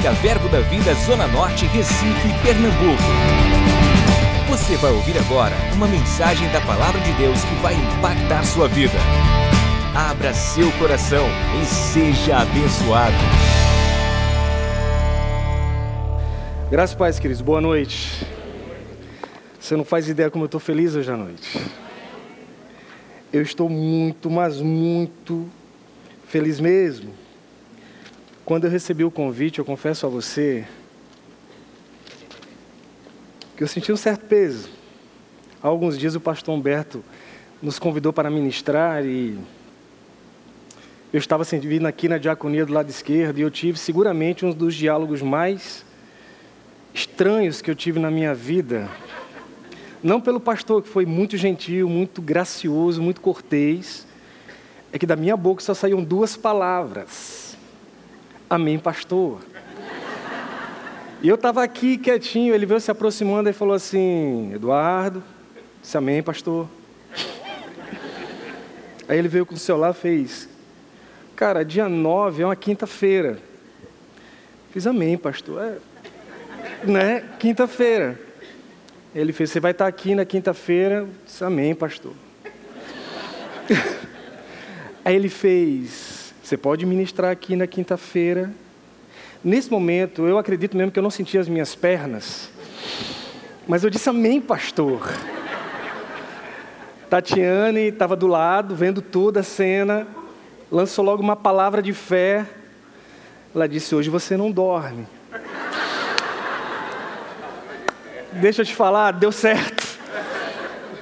Evangélica Verbo da Vida Zona Norte, Recife, Pernambuco. Você vai ouvir agora uma mensagem da Palavra de Deus que vai impactar sua vida. Abra seu coração e seja abençoado. Graças a Paz, queridos. Boa noite. Você não faz ideia como eu estou feliz hoje à noite. Eu estou muito, mas muito feliz mesmo. Quando eu recebi o convite, eu confesso a você que eu senti um certo peso. Há alguns dias o pastor Humberto nos convidou para ministrar e eu estava servindo aqui na diaconia do lado esquerdo e eu tive seguramente um dos diálogos mais estranhos que eu tive na minha vida. Não pelo pastor, que foi muito gentil, muito gracioso, muito cortês, é que da minha boca só saíam duas palavras: Amém, pastor. E eu estava aqui quietinho, ele veio se aproximando e falou assim: Eduardo, disse Amém, pastor. Aí ele veio com o celular e fez: Cara, dia 9 é uma quinta-feira. Fiz Amém, pastor. É, né? Quinta-feira. Ele fez: Você vai estar aqui na quinta-feira? Disse Amém, pastor. Aí ele fez: Você pode ministrar aqui na quinta-feira. Nesse momento, eu acredito mesmo que eu não sentia as minhas pernas. Mas eu disse: Amém, pastor. Tatiane estava do lado, vendo toda a cena, lançou logo uma palavra de fé. Ela disse: Hoje você não dorme. Deixa eu te falar, deu certo.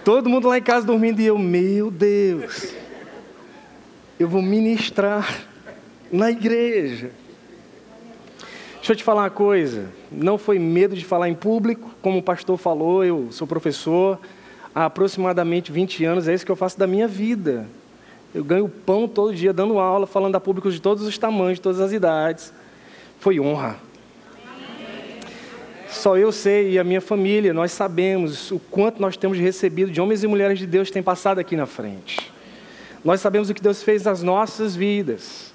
Todo mundo lá em casa dormindo e eu, meu Deus eu vou ministrar na igreja. Deixa eu te falar uma coisa, não foi medo de falar em público, como o pastor falou, eu sou professor há aproximadamente 20 anos, é isso que eu faço da minha vida. Eu ganho pão todo dia dando aula, falando a públicos de todos os tamanhos, de todas as idades. Foi honra. Só eu sei e a minha família, nós sabemos o quanto nós temos recebido de homens e mulheres de Deus que têm passado aqui na frente. Nós sabemos o que Deus fez nas nossas vidas.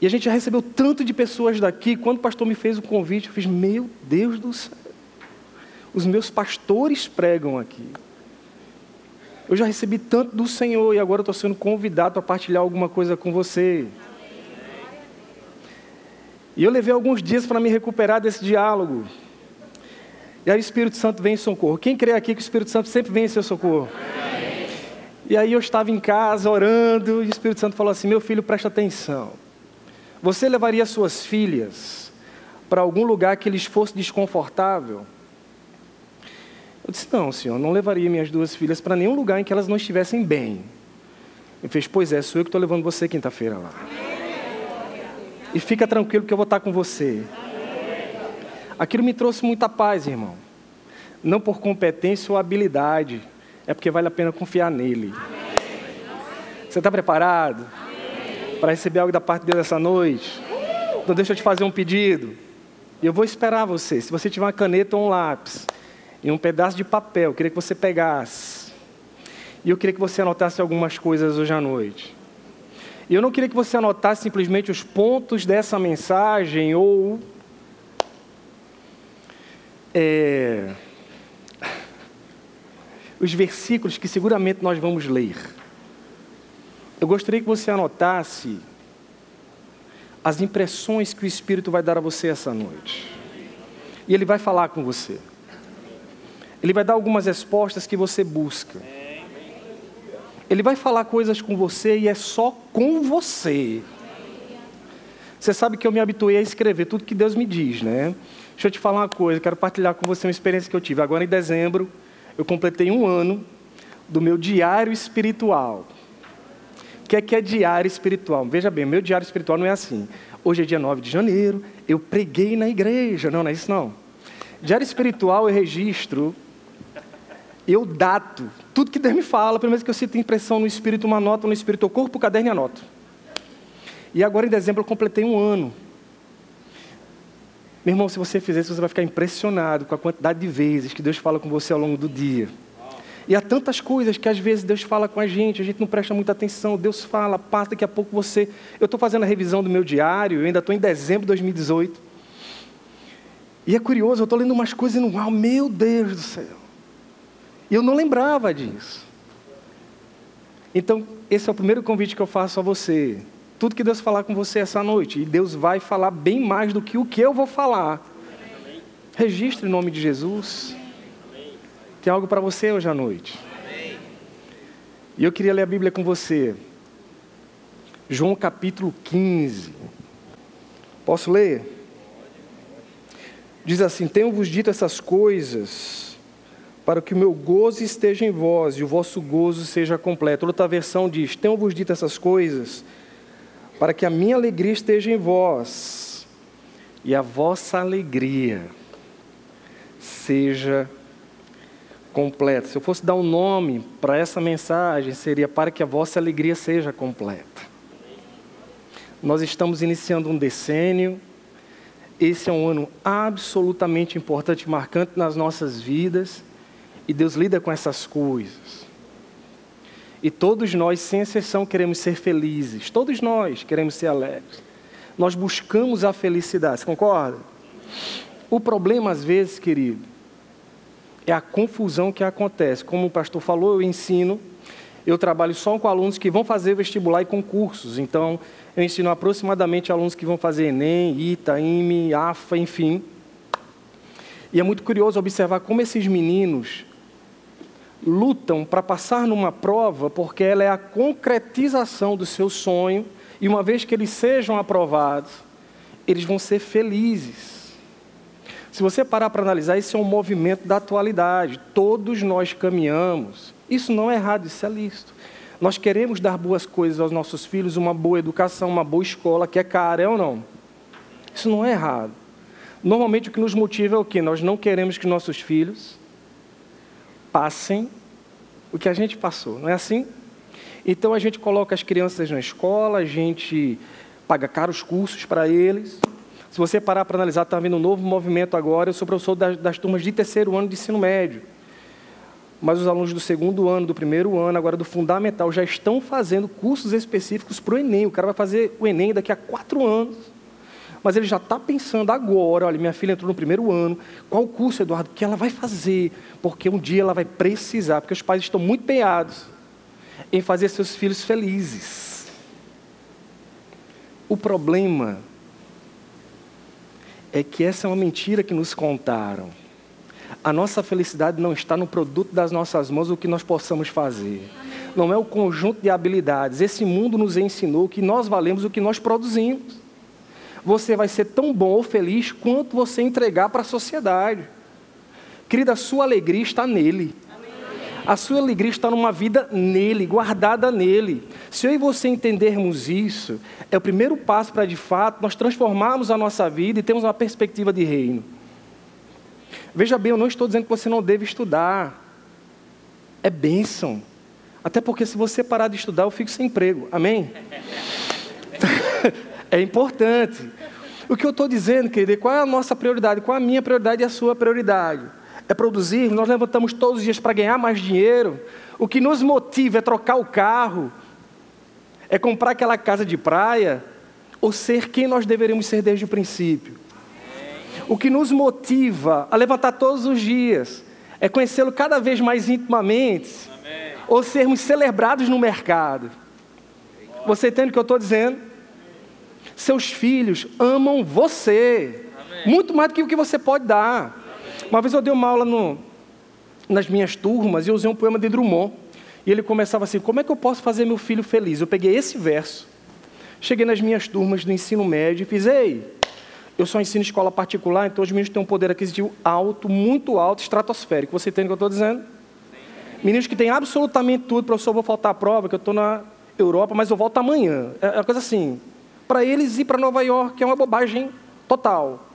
E a gente já recebeu tanto de pessoas daqui. Quando o pastor me fez o convite, eu fiz: Meu Deus do céu. Os meus pastores pregam aqui. Eu já recebi tanto do Senhor e agora estou sendo convidado para partilhar alguma coisa com você. E eu levei alguns dias para me recuperar desse diálogo. E aí o Espírito Santo vem em socorro. Quem crê aqui que o Espírito Santo sempre vem em seu socorro? E aí eu estava em casa orando e o Espírito Santo falou assim: Meu filho, presta atenção. Você levaria suas filhas para algum lugar que lhes fosse desconfortável? Eu disse: Não, senhor, não levaria minhas duas filhas para nenhum lugar em que elas não estivessem bem. Ele fez: Pois é, sou eu que estou levando você quinta-feira lá. E fica tranquilo que eu vou estar com você. Aquilo me trouxe muita paz, irmão. Não por competência ou habilidade, é porque vale a pena confiar nele. Você está preparado para receber algo da parte de Deus essa noite? Então deixa eu te fazer um pedido. Eu vou esperar você. Se você tiver uma caneta ou um lápis e um pedaço de papel, eu queria que você pegasse. E eu queria que você anotasse algumas coisas hoje à noite. E eu não queria que você anotasse simplesmente os pontos dessa mensagem ou é, os versículos que seguramente nós vamos ler. Eu gostaria que você anotasse as impressões que o Espírito vai dar a você essa noite. E Ele vai falar com você. Ele vai dar algumas respostas que você busca. Ele vai falar coisas com você e é só com você. Você sabe que eu me habituei a escrever tudo que Deus me diz, né? Deixa eu te falar uma coisa, quero partilhar com você uma experiência que eu tive. Agora em dezembro, eu completei um ano do meu diário espiritual. O que é que é diário espiritual? Veja bem, meu diário espiritual não é assim. Hoje é dia 9 de janeiro, eu preguei na igreja. Não, não é isso não. Diário espiritual eu registro, eu dato, tudo que Deus me fala, pelo menos que eu sinto impressão no espírito, uma nota no espírito, eu corpo o caderno e anoto. E agora em dezembro eu completei um ano. Meu irmão, se você fizer isso, você vai ficar impressionado com a quantidade de vezes que Deus fala com você ao longo do dia. E há tantas coisas que às vezes Deus fala com a gente, a gente não presta muita atenção. Deus fala, passa, daqui a pouco você. Eu estou fazendo a revisão do meu diário, eu ainda estou em dezembro de 2018. E é curioso, eu estou lendo umas coisas no uau, meu Deus do céu. E eu não lembrava disso. Então, esse é o primeiro convite que eu faço a você. Tudo que Deus falar com você essa noite, e Deus vai falar bem mais do que o que eu vou falar. Registre em nome de Jesus. Tem algo para você hoje à noite. E eu queria ler a Bíblia com você. João capítulo 15. Posso ler? Diz assim: Tenho-vos dito essas coisas para que o meu gozo esteja em vós e o vosso gozo seja completo. Outra versão diz: Tenho-vos dito essas coisas para que a minha alegria esteja em vós e a vossa alegria seja completa. Se eu fosse dar um nome para essa mensagem, seria para que a vossa alegria seja completa. Nós estamos iniciando um decênio. Esse é um ano absolutamente importante, marcante nas nossas vidas. E Deus lida com essas coisas. E todos nós, sem exceção, queremos ser felizes. Todos nós queremos ser alegres. Nós buscamos a felicidade. Você concorda? O problema, às vezes, querido, é a confusão que acontece. Como o pastor falou, eu ensino, eu trabalho só com alunos que vão fazer vestibular e concursos. Então, eu ensino aproximadamente alunos que vão fazer Enem, ITA, IME, AFA, enfim. E é muito curioso observar como esses meninos lutam para passar numa prova, porque ela é a concretização do seu sonho, e uma vez que eles sejam aprovados, eles vão ser felizes. Se você parar para analisar, isso é um movimento da atualidade. Todos nós caminhamos. Isso não é errado, isso é lícito. Nós queremos dar boas coisas aos nossos filhos, uma boa educação, uma boa escola, que é cara, é ou não? Isso não é errado. Normalmente o que nos motiva é o quê? Nós não queremos que nossos filhos passem o que a gente passou, não é assim? Então a gente coloca as crianças na escola, a gente paga caros cursos para eles, se você parar para analisar, está havendo um novo movimento agora. Eu sou professor das, das turmas de terceiro ano de ensino médio. Mas os alunos do segundo ano, do primeiro ano, agora do fundamental, já estão fazendo cursos específicos para o Enem. O cara vai fazer o Enem daqui a quatro anos. Mas ele já está pensando agora, olha, minha filha entrou no primeiro ano, qual curso, Eduardo, que ela vai fazer? Porque um dia ela vai precisar, porque os pais estão muito empenhados em fazer seus filhos felizes. O problema é que essa é uma mentira que nos contaram. A nossa felicidade não está no produto das nossas mãos, o que nós possamos fazer. Não é o conjunto de habilidades. Esse mundo nos ensinou que nós valemos o que nós produzimos. Você vai ser tão bom ou feliz quanto você entregar para a sociedade. Querida, a sua alegria está nele. A sua alegria está numa vida nele, guardada nele. Se eu e você entendermos isso, é o primeiro passo para, de fato, nós transformarmos a nossa vida e termos uma perspectiva de reino. Veja bem, eu não estou dizendo que você não deve estudar. É bênção. Até porque se você parar de estudar, eu fico sem emprego. Amém? é importante. O que eu estou dizendo, querido, é qual é a nossa prioridade? Qual é a minha prioridade e a sua prioridade? é produzir, nós levantamos todos os dias para ganhar mais dinheiro. O que nos motiva é trocar o carro, é comprar aquela casa de praia, ou ser quem nós deveríamos ser desde o princípio. O que nos motiva a levantar todos os dias é conhecê-lo cada vez mais intimamente, ou sermos celebrados no mercado. Você entende o que eu estou dizendo? Seus filhos amam você, muito mais do que o que você pode dar. Uma vez eu dei uma aula no, nas minhas turmas e eu usei um poema de Drummond. E ele começava assim: Como é que eu posso fazer meu filho feliz? Eu peguei esse verso, cheguei nas minhas turmas do ensino médio e fiz: Ei, eu só ensino escola particular, então os meninos têm um poder aquisitivo alto, muito alto, estratosférico. Você entende o que eu estou dizendo? Meninos que têm absolutamente tudo, professor, vou faltar a prova, que eu estou na Europa, mas eu volto amanhã. É uma coisa assim. Para eles ir para Nova York é uma bobagem total.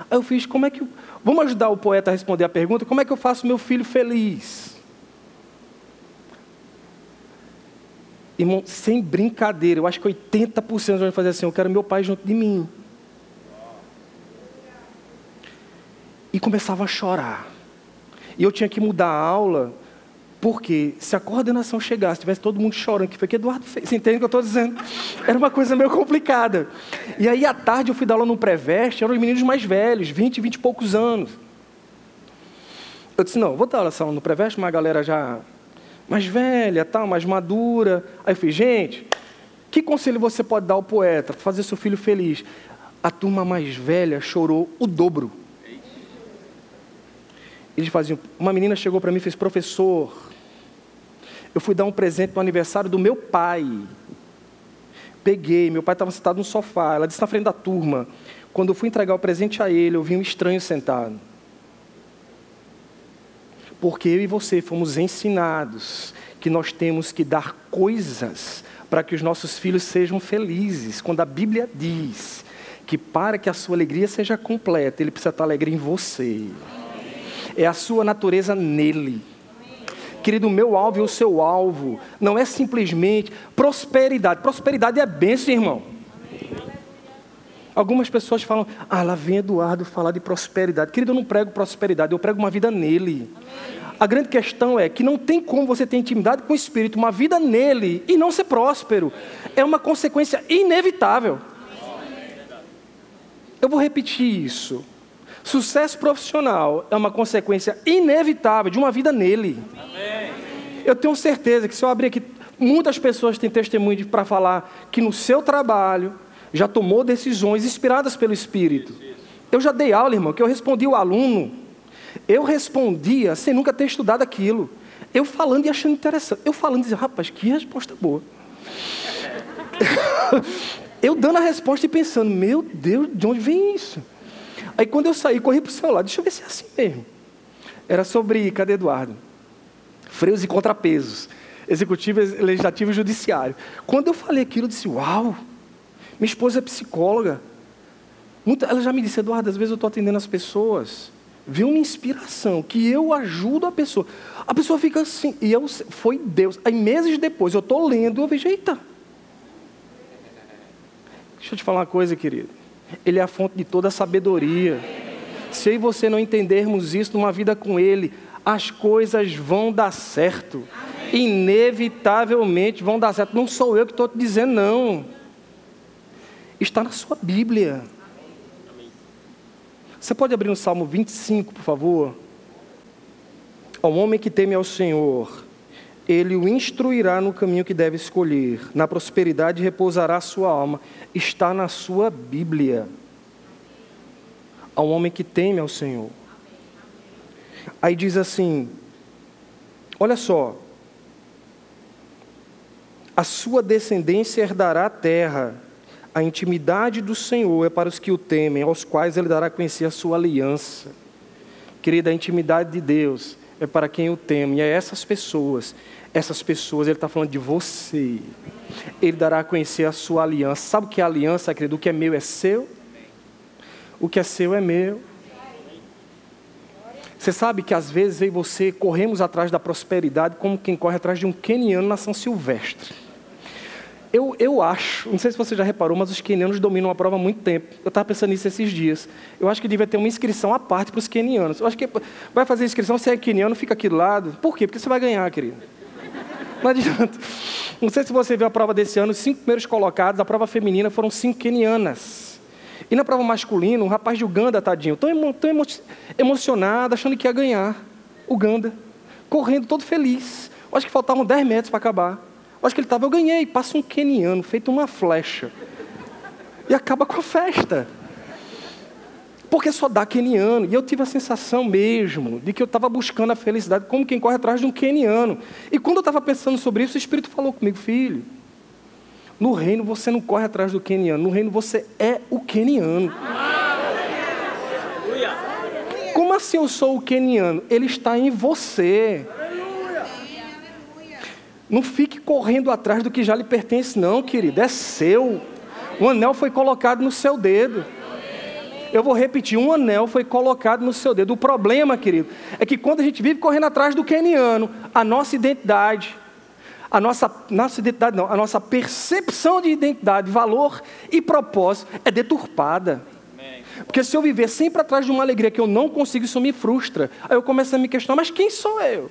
Aí eu fiz, como é que. Vamos ajudar o poeta a responder a pergunta: como é que eu faço meu filho feliz? Irmão, sem brincadeira, eu acho que 80% vai fazer assim: eu quero meu pai junto de mim. E começava a chorar. E eu tinha que mudar a aula, Porque se a coordenação chegasse, tivesse todo mundo chorando, que foi que Eduardo fez, você entende o que eu estou dizendo? Era uma coisa meio complicada. E aí, à tarde, eu fui dar aula no pré-veste, eram os meninos mais velhos, 20, 20 e poucos anos. Eu disse, não, vou dar aula no pré-veste, uma galera já mais velha, tal, mais madura. Aí eu falei, gente, que conselho você pode dar ao poeta para fazer seu filho feliz? A turma mais velha chorou o dobro. Eles faziam. Uma menina chegou para mim e fez: Professor, eu fui dar um presente no aniversário do meu pai. Peguei, meu pai estava sentado no sofá. Ela disse na frente da turma: Quando eu fui entregar o presente a ele, eu vi um estranho sentado. Porque eu e você fomos ensinados que nós temos que dar coisas para que os nossos filhos sejam felizes. Quando a Bíblia diz que para que a sua alegria seja completa, ele precisa estar alegre em você é a sua natureza nele. Querido, o meu alvo e o seu alvo não é simplesmente prosperidade. Prosperidade é bênção, irmão. Algumas pessoas falam, ah, lá vem Eduardo falar de prosperidade. Querido, eu não prego prosperidade, eu prego uma vida nele. A grande questão é que não tem como você ter intimidade com o Espírito, uma vida nele e não ser próspero. É uma consequência inevitável. Eu vou repetir isso. Sucesso profissional é uma consequência inevitável de uma vida nele. Amém. Eu tenho certeza que se eu abrir aqui, muitas pessoas têm testemunho para falar que no seu trabalho já tomou decisões inspiradas pelo Espírito. Eu já dei aula, irmão, que eu respondi o aluno. Eu respondia sem nunca ter estudado aquilo. Eu falando e achando interessante. Eu falando e dizendo, rapaz, que resposta boa. eu dando a resposta e pensando, meu Deus, de onde vem isso? Aí quando eu saí, corri para o celular, deixa eu ver se é assim mesmo. Era sobre, cadê Eduardo? Freios e contrapesos. Executivo, legislativo e judiciário. Quando eu falei aquilo, eu disse, uau, minha esposa é psicóloga. Ela já me disse, Eduardo, às vezes eu estou atendendo as pessoas, vê uma inspiração, que eu ajudo a pessoa. A pessoa fica assim, e eu, foi Deus. Aí meses depois, eu estou lendo, eu vejo, eita. Deixa eu te falar uma coisa, querido. Ele é a fonte de toda sabedoria. Se eu e você não entendermos isso numa vida com Ele, as coisas vão dar certo. Inevitavelmente vão dar certo. Não sou eu que estou te dizendo, não. Está na sua Bíblia. Você pode abrir no Salmo 25, por favor? Ao homem que teme ao Senhor, ele o instruirá no caminho que deve escolher. Na prosperidade repousará a sua alma está na sua Bíblia. Ao homem que teme ao Senhor. Aí diz assim: olha só, a sua descendência herdará a terra, a intimidade do Senhor é para os que o temem, aos quais ele dará a conhecer a sua aliança. Querida, a intimidade de Deus é para quem o teme, e é essas pessoas, essas pessoas, ele está falando de você. Ele dará a conhecer a sua aliança. Sabe o que é aliança, querido? O que é meu é seu, o que é seu é meu. Você sabe que às vezes eu e você corremos atrás da prosperidade como quem corre atrás de um queniano na São Silvestre. Eu, eu acho, não sei se você já reparou, mas os quenianos dominam a prova há muito tempo. Eu estava pensando nisso esses dias. Eu acho que devia ter uma inscrição à parte para os quenianos. Eu acho que vai fazer inscrição, se é queniano, fica aqui do lado. Por quê? Porque você vai ganhar, querido. Não adianta. Não sei se você viu a prova desse ano, os cinco primeiros colocados, a prova feminina foram cinco quenianas. E na prova masculina, um rapaz de Uganda, tadinho, tão, emo, tão emo, emocionado, achando que ia ganhar. Uganda. Correndo todo feliz. Eu acho que faltavam 10 metros para acabar. Acho que ele estava, eu ganhei. Passa um queniano, feito uma flecha. E acaba com a festa. Porque só dá queniano. E eu tive a sensação mesmo de que eu estava buscando a felicidade como quem corre atrás de um queniano. E quando eu estava pensando sobre isso, o Espírito falou comigo, filho. No reino você não corre atrás do queniano, no reino você é o queniano. Como assim eu sou o queniano? Ele está em você. Não fique correndo atrás do que já lhe pertence, não, querido. É seu. O anel foi colocado no seu dedo. Eu vou repetir: um anel foi colocado no seu dedo. O problema, querido, é que quando a gente vive correndo atrás do keniano, a nossa identidade, a nossa, nossa identidade não, a nossa percepção de identidade, valor e propósito é deturpada. Porque se eu viver sempre atrás de uma alegria que eu não consigo, isso me frustra. Aí eu começo a me questionar: mas quem sou eu?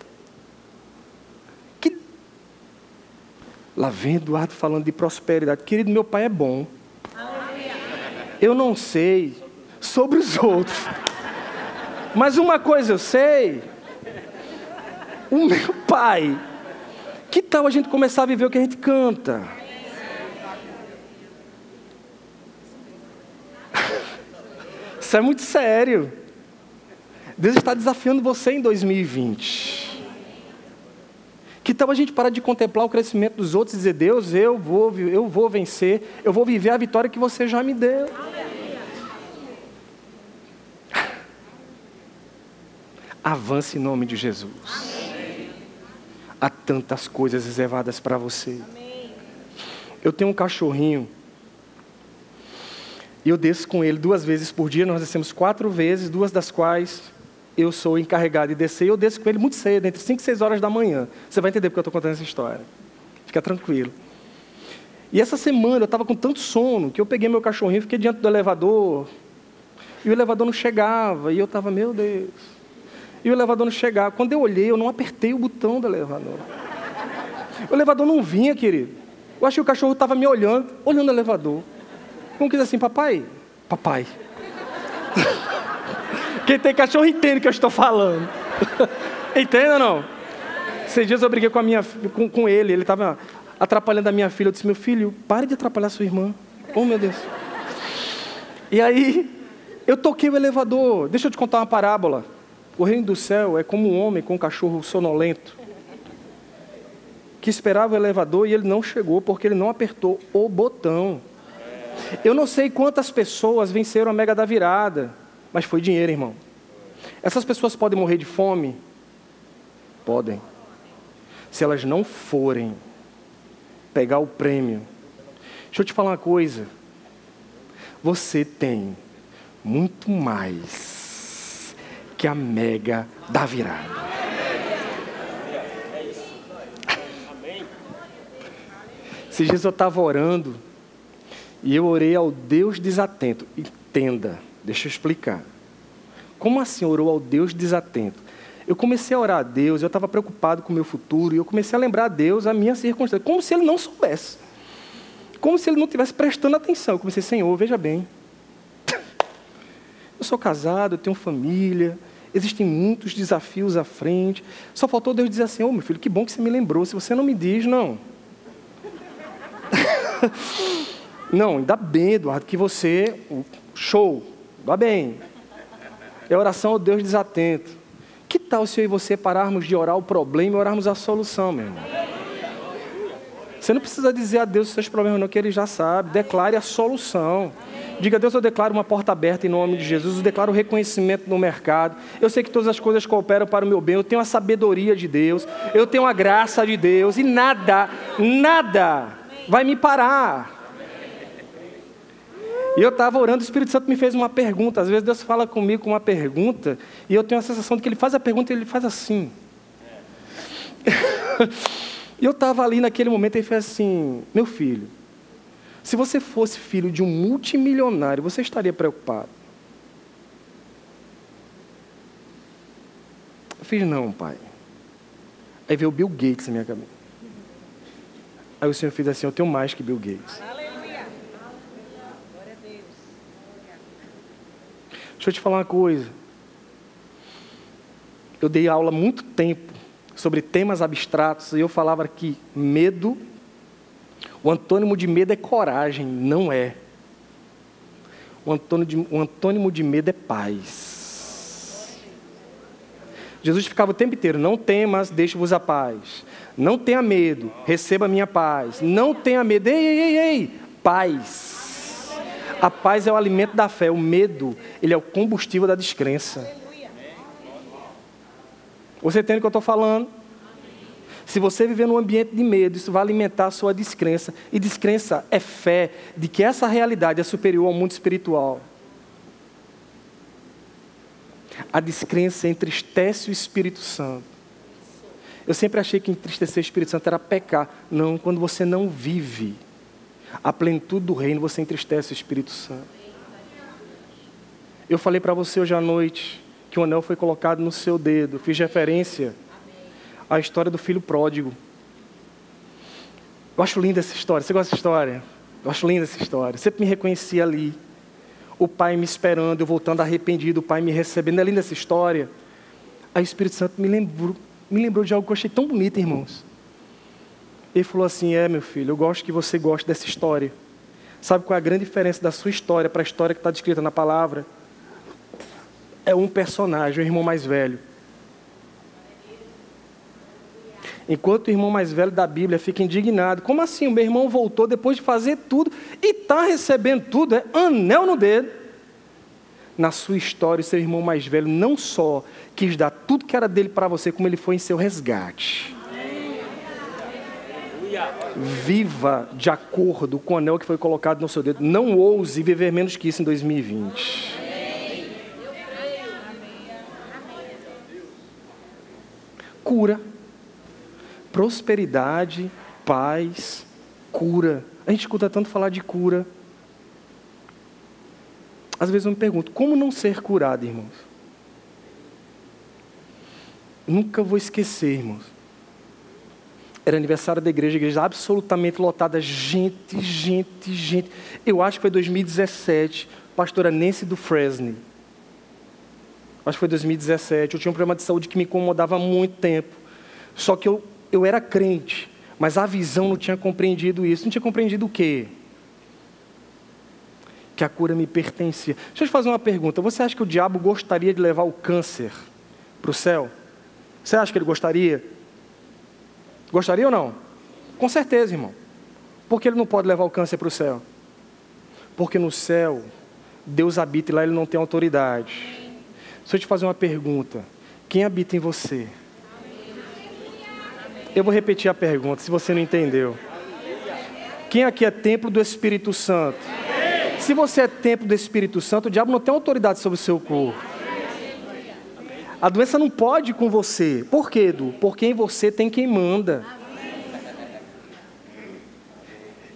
Lá vem Eduardo falando de prosperidade. Querido, meu pai é bom. Eu não sei sobre os outros. Mas uma coisa eu sei. O meu pai. Que tal a gente começar a viver o que a gente canta? Isso é muito sério. Deus está desafiando você em 2020. Que tal a gente parar de contemplar o crescimento dos outros e dizer, Deus, eu vou, eu vou vencer, eu vou viver a vitória que você já me deu. Avance em nome de Jesus. Há tantas coisas reservadas para você. Eu tenho um cachorrinho e eu desço com ele duas vezes por dia. Nós descemos quatro vezes, duas das quais eu sou encarregado de descer. Eu desço com ele muito cedo, entre 5 e 6 horas da manhã. Você vai entender porque eu estou contando essa história. Fica tranquilo. E essa semana eu estava com tanto sono que eu peguei meu cachorrinho, fiquei diante do elevador. E o elevador não chegava. E eu estava, meu Deus. E o elevador não chegava. Quando eu olhei, eu não apertei o botão do elevador. O elevador não vinha, querido. Eu achei que o cachorro estava me olhando, olhando o elevador. Como que diz assim, papai? Papai. Quem tem cachorro entende o que eu estou falando. Entende ou não? Esses dias eu briguei com, a minha, com, com ele, ele estava atrapalhando a minha filha. Eu disse, meu filho, pare de atrapalhar sua irmã. Oh, meu Deus. E aí, eu toquei o elevador. Deixa eu te contar uma parábola. O reino do céu é como um homem com um cachorro sonolento que esperava o elevador e ele não chegou porque ele não apertou o botão. Eu não sei quantas pessoas venceram a mega da virada, mas foi dinheiro, irmão. Essas pessoas podem morrer de fome? Podem. Se elas não forem pegar o prêmio. Deixa eu te falar uma coisa. Você tem muito mais que a mega da virada. Esses dias eu estava orando e eu orei ao Deus desatento. Entenda, deixa eu explicar. Como assim orou ao Deus desatento? Eu comecei a orar a Deus, eu estava preocupado com o meu futuro, e eu comecei a lembrar a Deus a minha circunstância, como se ele não soubesse. Como se ele não estivesse prestando atenção. Eu comecei, Senhor, veja bem. Eu sou casado, eu tenho família, existem muitos desafios à frente. Só faltou Deus dizer assim: Ô oh, meu filho, que bom que você me lembrou. Se você não me diz, não. Não, ainda bem, Eduardo, que você. Show, ainda bem. É oração ao Deus desatento. Que tal se eu e você pararmos de orar o problema e orarmos a solução, meu irmão? Você não precisa dizer a Deus os seus problemas, não, que Ele já sabe. Declare a solução. Diga, Deus, eu declaro uma porta aberta em nome de Jesus, eu declaro reconhecimento no mercado. Eu sei que todas as coisas cooperam para o meu bem, eu tenho a sabedoria de Deus, eu tenho a graça de Deus, e nada, nada vai me parar. E eu estava orando, o Espírito Santo me fez uma pergunta. Às vezes Deus fala comigo com uma pergunta, e eu tenho a sensação de que Ele faz a pergunta e Ele faz assim. e eu estava ali naquele momento e ele fez assim: Meu filho, se você fosse filho de um multimilionário, você estaria preocupado? Eu fiz: Não, pai. Aí veio o Bill Gates na minha cabeça. Aí o Senhor fez assim: Eu tenho mais que Bill Gates. Deixa eu te falar uma coisa. Eu dei aula muito tempo sobre temas abstratos e eu falava que medo, o antônimo de medo é coragem, não é. O antônimo de, o antônimo de medo é paz. Jesus ficava o tempo inteiro: não temas, deixe-vos a paz. Não tenha medo, receba a minha paz. Não tenha medo, ei, ei, ei, ei, paz. A paz é o alimento da fé, o medo, ele é o combustível da descrença. Você entende o que eu estou falando? Se você viver num ambiente de medo, isso vai alimentar a sua descrença. E descrença é fé de que essa realidade é superior ao mundo espiritual. A descrença entristece o Espírito Santo. Eu sempre achei que entristecer o Espírito Santo era pecar. Não, quando você não vive a plenitude do reino, você entristece o Espírito Santo. Eu falei para você hoje à noite que o anel foi colocado no seu dedo. Fiz referência à história do filho pródigo. Eu acho linda essa história. Você gosta dessa história? Eu acho linda essa história. Sempre me reconhecia ali. O pai me esperando, eu voltando arrependido, o pai me recebendo. É linda essa história. Aí o Espírito Santo me lembrou, me lembrou de algo que eu achei tão bonito, irmãos. Ele falou assim: É, meu filho, eu gosto que você goste dessa história. Sabe qual é a grande diferença da sua história para a história que está descrita na palavra? É um personagem, o irmão mais velho. Enquanto o irmão mais velho da Bíblia fica indignado, como assim? O meu irmão voltou depois de fazer tudo e está recebendo tudo, é anel no dedo. Na sua história, seu irmão mais velho não só quis dar tudo que era dele para você, como ele foi em seu resgate. Viva de acordo com o anel que foi colocado no seu dedo. Não ouse viver menos que isso em 2020. Cura prosperidade, paz, cura. A gente escuta tanto falar de cura. Às vezes eu me pergunto, como não ser curado, irmãos? Nunca vou esquecer, irmãos. Era aniversário da igreja, igreja absolutamente lotada, gente, gente, gente. Eu acho que foi 2017, pastora Nancy do Fresney. Acho que foi 2017. Eu tinha um problema de saúde que me incomodava há muito tempo. Só que eu eu era crente, mas a visão não tinha compreendido isso. Não tinha compreendido o quê? Que a cura me pertencia. Deixa eu te fazer uma pergunta. Você acha que o diabo gostaria de levar o câncer para o céu? Você acha que ele gostaria? Gostaria ou não? Com certeza, irmão. Por que ele não pode levar o câncer para o céu? Porque no céu, Deus habita e lá ele não tem autoridade. Deixa eu te fazer uma pergunta. Quem habita em você? Eu vou repetir a pergunta, se você não entendeu. Quem aqui é templo do Espírito Santo? Se você é templo do Espírito Santo, o diabo não tem autoridade sobre o seu corpo. A doença não pode com você. Por quê, Edu? Porque em você tem quem manda.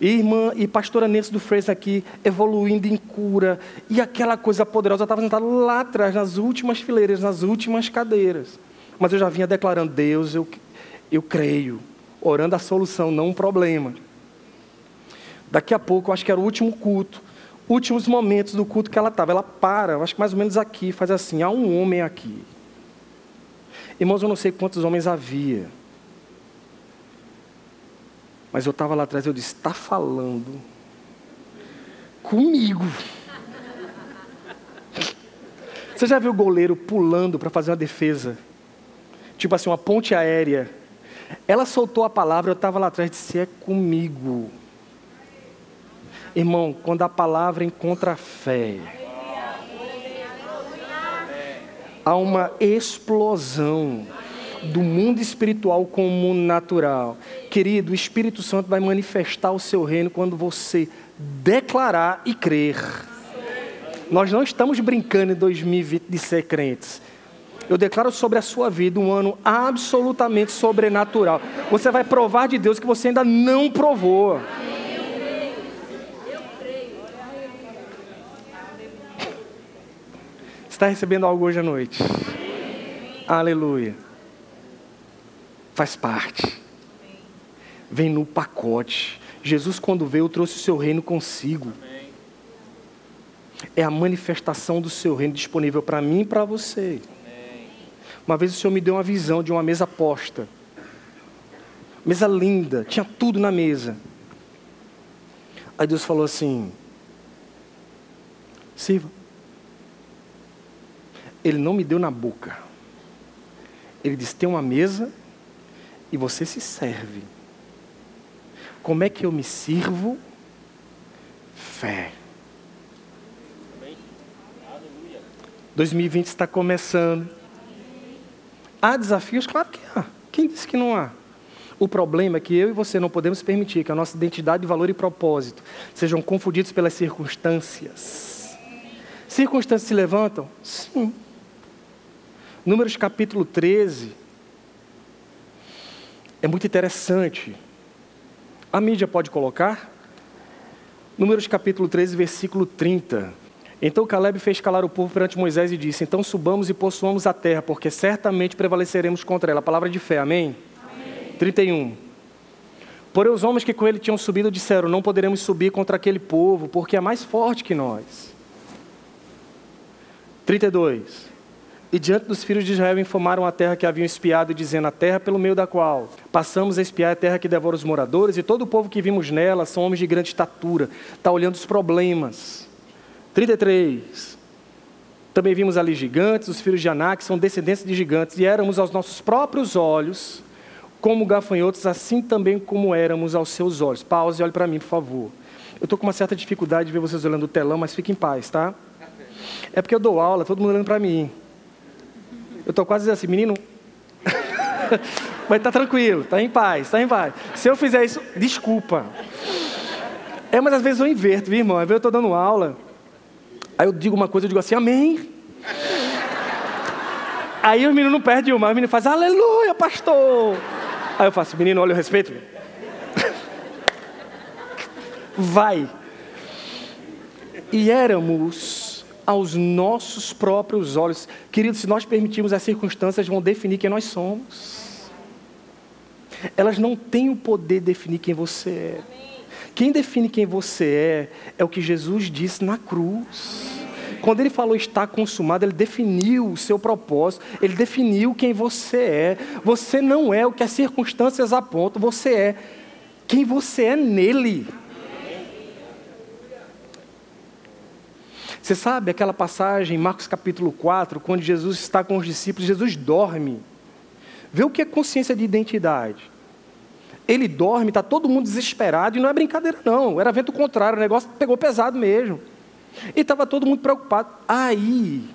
irmã e pastora Nancy do Freire aqui, evoluindo em cura. E aquela coisa poderosa estava sentada lá atrás, nas últimas fileiras, nas últimas cadeiras. Mas eu já vinha declarando: Deus, eu, eu creio, orando a solução, não um problema. Daqui a pouco, eu acho que era o último culto, últimos momentos do culto que ela estava. Ela para, eu acho que mais ou menos aqui, faz assim: há um homem aqui. Irmãos, eu não sei quantos homens havia. Mas eu estava lá atrás e eu disse: está falando comigo. Você já viu o goleiro pulando para fazer uma defesa? Tipo assim, uma ponte aérea. Ela soltou a palavra, eu estava lá atrás e disse: É comigo. Irmão, quando a palavra encontra fé, há uma explosão do mundo espiritual com o mundo natural. Querido, o Espírito Santo vai manifestar o seu reino quando você declarar e crer. Nós não estamos brincando em 2020 de ser crentes. Eu declaro sobre a sua vida um ano absolutamente sobrenatural. Você vai provar de Deus que você ainda não provou. Está recebendo algo hoje à noite? Aleluia. Faz parte. Vem no pacote. Jesus, quando veio, trouxe o seu reino consigo. É a manifestação do seu reino disponível para mim e para você. Uma vez o Senhor me deu uma visão de uma mesa posta. Mesa linda, tinha tudo na mesa. Aí Deus falou assim: sirva. Ele não me deu na boca. Ele disse: tem uma mesa e você se serve. Como é que eu me sirvo? Fé. 2020 está começando. Há desafios? Claro que há. Quem disse que não há? O problema é que eu e você não podemos permitir que a nossa identidade, valor e propósito sejam confundidos pelas circunstâncias. Circunstâncias se levantam? Sim. Números capítulo 13. É muito interessante. A mídia pode colocar? Números capítulo 13, versículo 30. Então Caleb fez calar o povo perante Moisés e disse: Então subamos e possuamos a terra, porque certamente prevaleceremos contra ela. A palavra de fé, amém? amém. 31. Porém, os homens que com ele tinham subido disseram: Não poderemos subir contra aquele povo, porque é mais forte que nós. 32. E diante dos filhos de Israel informaram a terra que haviam espiado, dizendo: A terra pelo meio da qual passamos a espiar é a terra que devora os moradores, e todo o povo que vimos nela são homens de grande estatura. Está olhando os problemas. 33. Também vimos ali gigantes, os filhos de Anak são descendentes de gigantes, e éramos aos nossos próprios olhos como gafanhotos, assim também como éramos aos seus olhos. Pause e olhe para mim, por favor. Eu estou com uma certa dificuldade de ver vocês olhando o telão, mas fique em paz, tá? É porque eu dou aula, todo mundo olhando para mim. Eu estou quase assim, menino. mas tá tranquilo, tá em paz, tá em paz. Se eu fizer isso, desculpa. É, mas às vezes eu inverto, viu, irmão? Às vezes eu estou dando aula, aí eu digo uma coisa, eu digo assim, amém. Aí o menino não perde uma, o menino faz, aleluia, pastor. Aí eu faço, menino, olha o respeito. Vai. E éramos aos nossos próprios olhos. Queridos, se nós permitirmos, as circunstâncias vão definir quem nós somos. Elas não têm o poder de definir quem você é. Quem define quem você é é o que Jesus disse na cruz. Quando ele falou está consumado, ele definiu o seu propósito, ele definiu quem você é. Você não é o que as circunstâncias apontam, você é quem você é nele. Você sabe aquela passagem em Marcos capítulo 4, quando Jesus está com os discípulos, Jesus dorme. Vê o que é consciência de identidade. Ele dorme, está todo mundo desesperado, e não é brincadeira, não. Era vento contrário, o negócio pegou pesado mesmo. E estava todo mundo preocupado. Aí,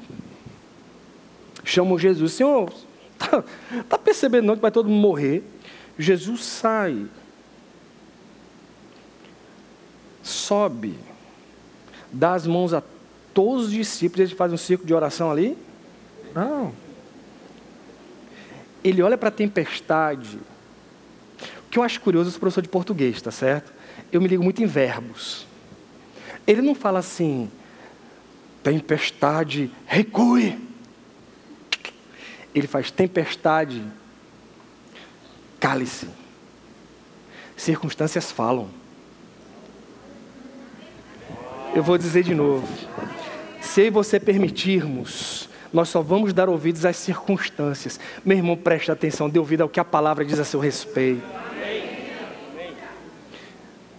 chamam Jesus, Senhor, está tá percebendo não que vai todo mundo morrer? Jesus sai, sobe, dá as mãos a todos os discípulos, ele faz um círculo de oração ali? Não. Ele olha para a tempestade. O que eu acho curioso, eu sou professor de português, tá certo? Eu me ligo muito em verbos. Ele não fala assim, tempestade, recue. Ele faz tempestade, cale-se. Circunstâncias falam. Eu vou dizer de novo. Se você permitirmos, nós só vamos dar ouvidos às circunstâncias. Meu irmão, preste atenção, dê ouvido ao que a palavra diz a seu respeito.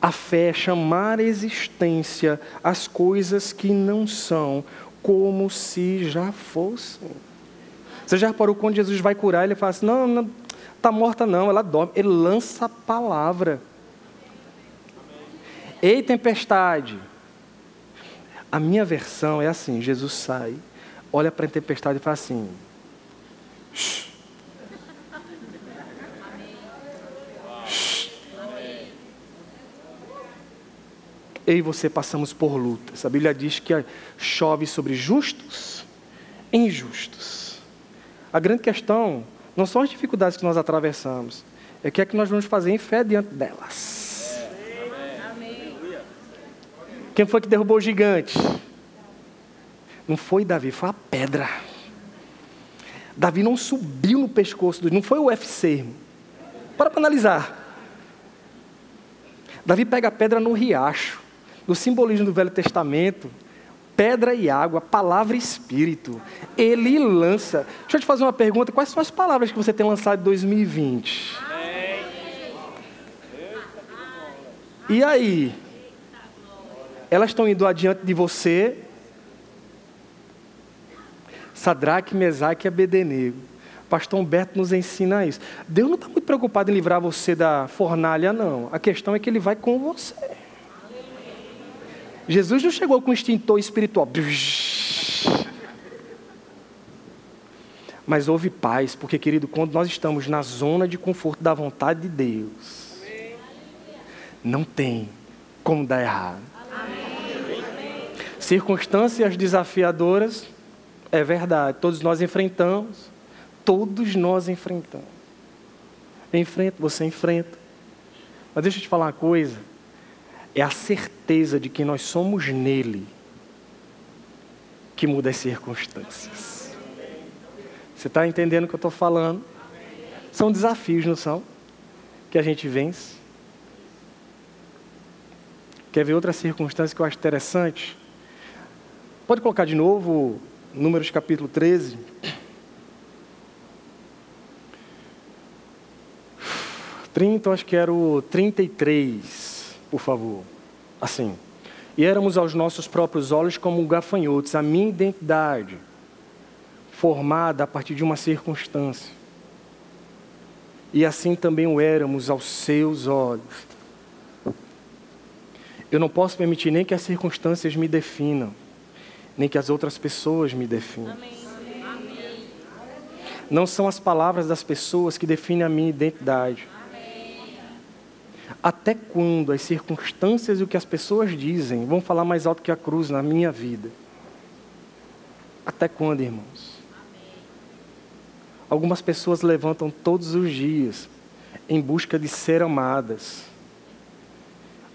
A fé é chamar a existência as coisas que não são como se já fossem. Você já reparou quando Jesus vai curar, ele fala assim: não, não está morta não, ela dorme. Ele lança a palavra. Ei, tempestade. A minha versão é assim: Jesus sai, olha para a tempestade e fala assim: eu e você passamos por lutas. A Bíblia diz que chove sobre justos e injustos. A grande questão não são as dificuldades que nós atravessamos, é o que é que nós vamos fazer em fé diante delas. Quem foi que derrubou o gigante? Não foi Davi, foi a pedra. Davi não subiu no pescoço do. Não foi o UFC. Para para analisar. Davi pega a pedra no riacho no simbolismo do Velho Testamento, pedra e água, palavra e espírito. Ele lança. Deixa eu te fazer uma pergunta: quais são as palavras que você tem lançado em 2020? E aí? Elas estão indo adiante de você? Sadraque, Mesaque e Abednego. Pastor Humberto nos ensina isso. Deus não está muito preocupado em livrar você da fornalha, não. A questão é que Ele vai com você. Jesus não chegou com um extintor espiritual. Mas houve paz, porque, querido, quando nós estamos na zona de conforto da vontade de Deus, não tem como dar errado. Circunstâncias desafiadoras, é verdade, todos nós enfrentamos, todos nós enfrentamos. enfrento, você enfrenta. Mas deixa eu te falar uma coisa é a certeza de que nós somos nele que muda as circunstâncias. Você está entendendo o que eu estou falando? São desafios, não são? Que a gente vence. Quer ver outra circunstância que eu acho interessante? Pode colocar de novo Números capítulo 13. Trinta, acho que era o 33, por favor. Assim. E éramos aos nossos próprios olhos como gafanhotos, a minha identidade, formada a partir de uma circunstância. E assim também o éramos aos seus olhos. Eu não posso permitir nem que as circunstâncias me definam, nem que as outras pessoas me definam. Amém. Não são as palavras das pessoas que definem a minha identidade. Amém. Até quando as circunstâncias e o que as pessoas dizem vão falar mais alto que a cruz na minha vida? Até quando, irmãos? Amém. Algumas pessoas levantam todos os dias em busca de ser amadas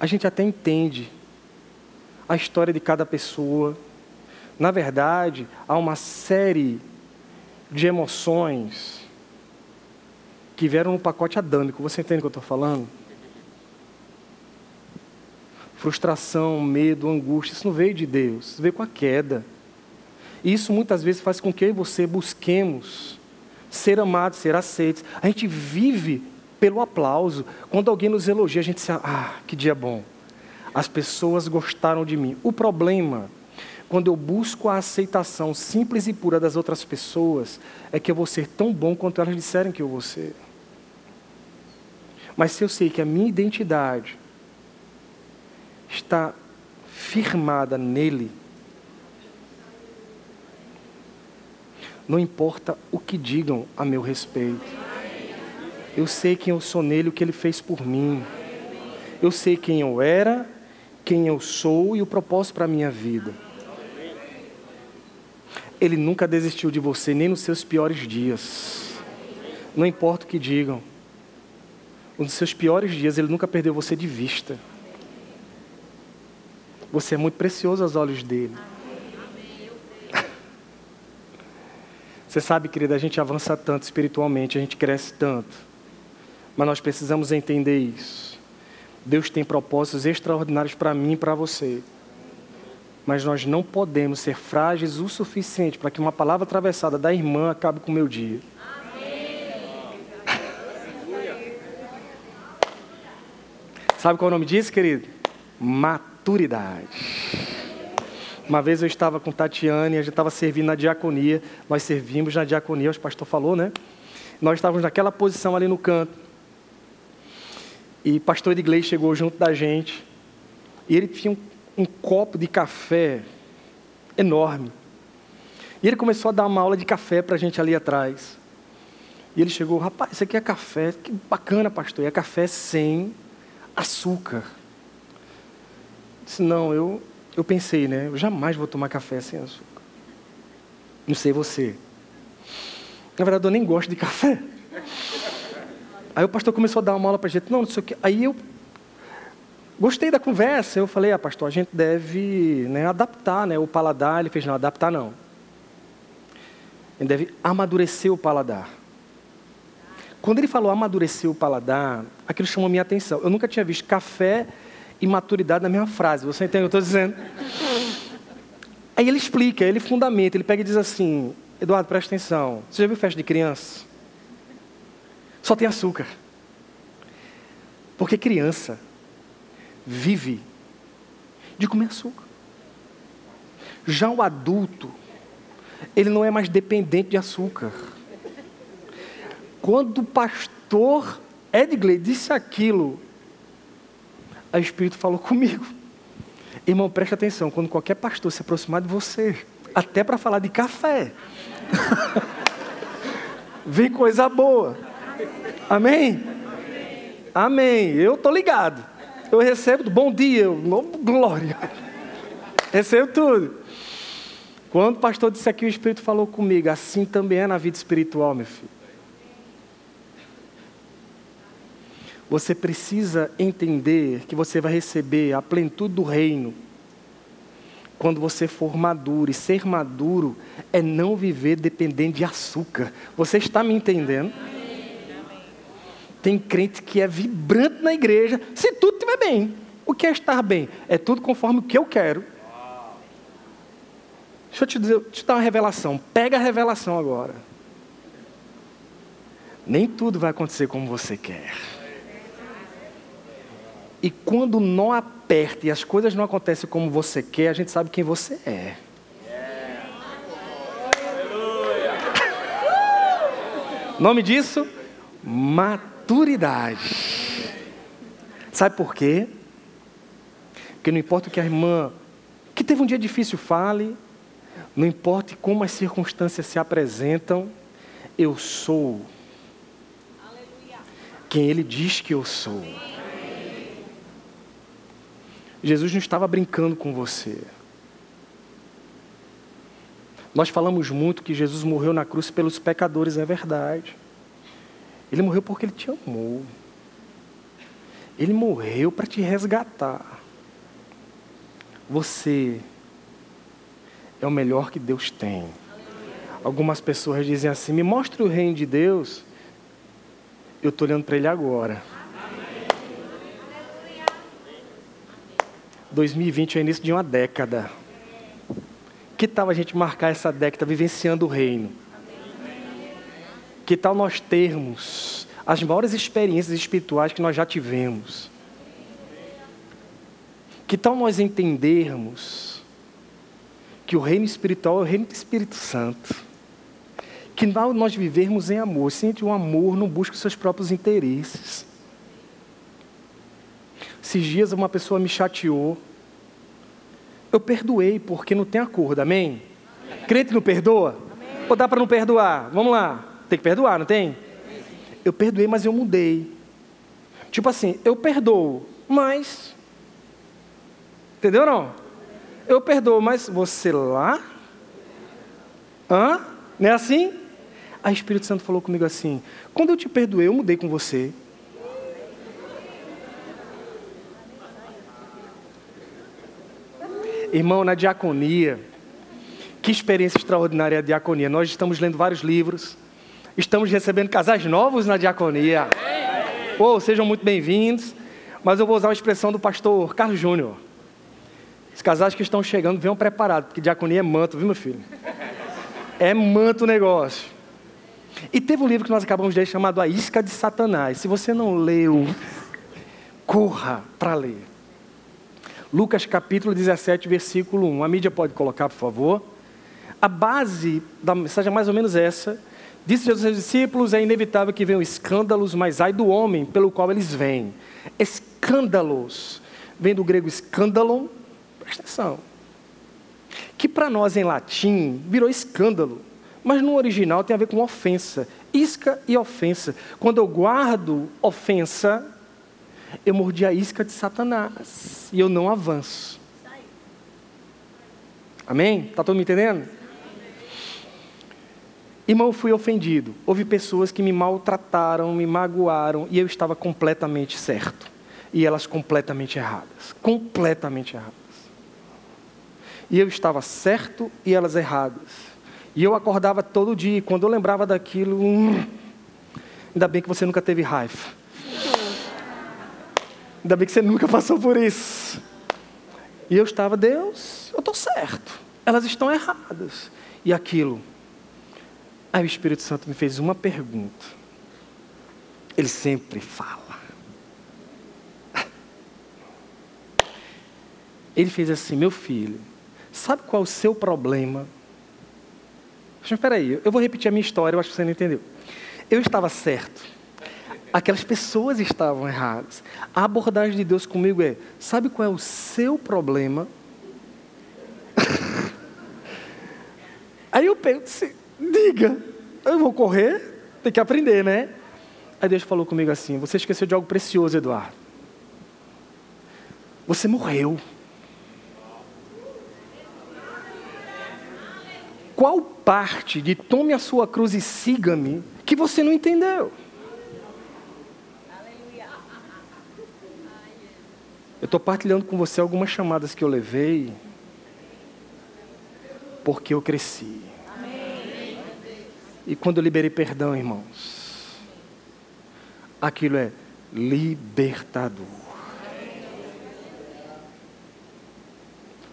a gente até entende a história de cada pessoa. Na verdade, há uma série de emoções que vieram no pacote adâmico. Você entende o que eu estou falando? Frustração, medo, angústia, isso não veio de Deus, isso veio com a queda. E isso muitas vezes faz com que eu e você busquemos ser amados, ser aceitos. A gente vive pelo aplauso. Quando alguém nos elogia, a gente diz: Ah, que dia bom. As pessoas gostaram de mim. O problema, quando eu busco a aceitação simples e pura das outras pessoas, é que eu vou ser tão bom quanto elas disserem que eu vou ser. Mas se eu sei que a minha identidade está firmada nele, não importa o que digam a meu respeito. Eu sei quem eu sou nele, o que ele fez por mim. Eu sei quem eu era, quem eu sou e o propósito para a minha vida. Ele nunca desistiu de você, nem nos seus piores dias. Não importa o que digam. Nos seus piores dias, ele nunca perdeu você de vista. Você é muito precioso aos olhos dele. Você sabe, querida, a gente avança tanto espiritualmente, a gente cresce tanto mas nós precisamos entender isso. Deus tem propósitos extraordinários para mim e para você. Mas nós não podemos ser frágeis o suficiente para que uma palavra atravessada da irmã acabe com o meu dia. Sabe qual é o nome disso, querido? Maturidade. Uma vez eu estava com Tatiane, a gente estava servindo na diaconia. Nós servimos na diaconia, o pastor falou, né? Nós estávamos naquela posição ali no canto. E pastor Edgley chegou junto da gente. E ele tinha um, um copo de café enorme. E ele começou a dar uma aula de café para a gente ali atrás. E ele chegou, rapaz, isso aqui é café, que bacana, pastor. E é café sem açúcar. Eu disse, não, eu, eu pensei, né? Eu jamais vou tomar café sem açúcar. Não sei você. Na verdade, eu nem gosto de café. Aí o pastor começou a dar uma aula para a gente, não, não sei o quê. Aí eu gostei da conversa, eu falei, ah, pastor, a gente deve né, adaptar né, o paladar. Ele fez, não, adaptar não. Ele deve amadurecer o paladar. Quando ele falou amadurecer o paladar, aquilo chamou minha atenção. Eu nunca tinha visto café e maturidade na mesma frase. Você entende o que eu estou dizendo? Aí ele explica, ele fundamenta, ele pega e diz assim, Eduardo, presta atenção. Você já viu festa de criança? só tem açúcar. Porque criança vive de comer açúcar. Já o adulto, ele não é mais dependente de açúcar. Quando o pastor Edgley disse aquilo, o Espírito falou comigo. Irmão, preste atenção, quando qualquer pastor se aproximar de você, até para falar de café, vem coisa boa. Amém? Amém. Eu estou ligado. Eu recebo bom dia, glória. Recebo tudo. Quando o pastor disse aqui, o Espírito falou comigo, assim também é na vida espiritual, meu filho. Você precisa entender que você vai receber a plenitude do reino quando você for maduro. E ser maduro é não viver dependendo de açúcar. Você está me entendendo? Tem crente que é vibrante na igreja, se tudo estiver bem. O que é estar bem? É tudo conforme o que eu quero. Deixa eu te, dizer, te dar uma revelação. Pega a revelação agora. Nem tudo vai acontecer como você quer. E quando o nó aperta e as coisas não acontecem como você quer, a gente sabe quem você é. Nome disso? Maturidade. Sabe por quê? Porque não importa o que a irmã que teve um dia difícil fale, não importa como as circunstâncias se apresentam, eu sou quem Ele diz que eu sou. Jesus não estava brincando com você. Nós falamos muito que Jesus morreu na cruz pelos pecadores, é verdade. Ele morreu porque Ele te amou. Ele morreu para te resgatar. Você é o melhor que Deus tem. Algumas pessoas dizem assim: me mostre o reino de Deus. Eu estou olhando para Ele agora. 2020 é o início de uma década. Que tal a gente marcar essa década vivenciando o reino? Que tal nós termos as maiores experiências espirituais que nós já tivemos? Que tal nós entendermos que o reino espiritual é o reino do Espírito Santo? Que nós vivermos em amor, sente um amor, não busca os seus próprios interesses. Esses dias uma pessoa me chateou. Eu perdoei porque não tem acordo, amém? amém. Crente não perdoa? Amém. Ou dá para não perdoar? Vamos lá. Tem que perdoar, não tem? Eu perdoei, mas eu mudei. Tipo assim, eu perdoo, mas. Entendeu não? Eu perdoo, mas você lá? Hã? Não é assim? Aí o Espírito Santo falou comigo assim: quando eu te perdoei, eu mudei com você. Irmão, na diaconia, que experiência extraordinária é a diaconia. Nós estamos lendo vários livros, estamos recebendo casais novos na diaconia. Oh, sejam muito bem-vindos. Mas eu vou usar a expressão do pastor Carlos Júnior. Os casais que estão chegando, venham preparados, porque diaconia é manto, viu, meu filho? É manto o negócio. E teve um livro que nós acabamos de ler chamado A Isca de Satanás. Se você não leu, corra para ler. Lucas capítulo 17, versículo 1. A mídia pode colocar, por favor. A base da mensagem é mais ou menos essa. Disse aos seus discípulos: é inevitável que venham escândalos, mas ai do homem pelo qual eles vêm. Escândalos. Vem do grego escândalo, presta atenção. Que para nós em latim virou escândalo, mas no original tem a ver com ofensa. Isca e ofensa. Quando eu guardo ofensa, eu mordi a isca de Satanás e eu não avanço. Amém? Está todo mundo entendendo? Irmão, eu fui ofendido. Houve pessoas que me maltrataram, me magoaram e eu estava completamente certo. E elas completamente erradas. Completamente erradas. E eu estava certo e elas erradas. E eu acordava todo dia e quando eu lembrava daquilo, hum, ainda bem que você nunca teve raiva. Ainda bem que você nunca passou por isso. E eu estava, Deus, eu estou certo. Elas estão erradas. E aquilo. Aí o Espírito Santo me fez uma pergunta. Ele sempre fala. Ele fez assim: Meu filho, sabe qual é o seu problema? Mas espera aí, eu vou repetir a minha história, eu acho que você não entendeu. Eu estava certo aquelas pessoas estavam erradas. A abordagem de Deus comigo é: sabe qual é o seu problema? Aí eu penso, diga, eu vou correr, tem que aprender, né? Aí Deus falou comigo assim: você esqueceu de algo precioso, Eduardo. Você morreu. Qual parte de tome a sua cruz e siga-me que você não entendeu? Eu estou partilhando com você algumas chamadas que eu levei, porque eu cresci. E quando eu liberei perdão, irmãos, aquilo é libertador.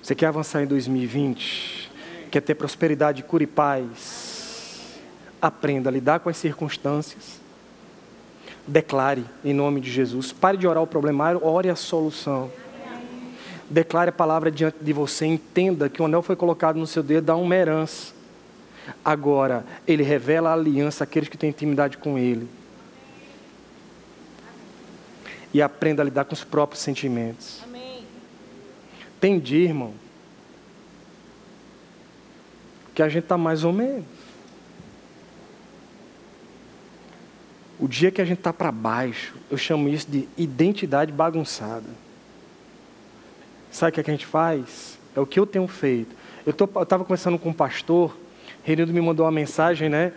Você quer avançar em 2020? Quer ter prosperidade, cura e paz? Aprenda a lidar com as circunstâncias. Declare em nome de Jesus. Pare de orar o problemário, ore a solução. Declare a palavra diante de você. Entenda que o anel foi colocado no seu dedo, dá uma herança. Agora, ele revela a aliança àqueles que têm intimidade com ele. E aprenda a lidar com os próprios sentimentos. Amém. Tem dia, irmão, que a gente está mais ou menos. O dia que a gente está para baixo, eu chamo isso de identidade bagunçada. Sabe o que, é que a gente faz? É o que eu tenho feito. Eu estava conversando com um pastor, Renildo me mandou uma mensagem, né?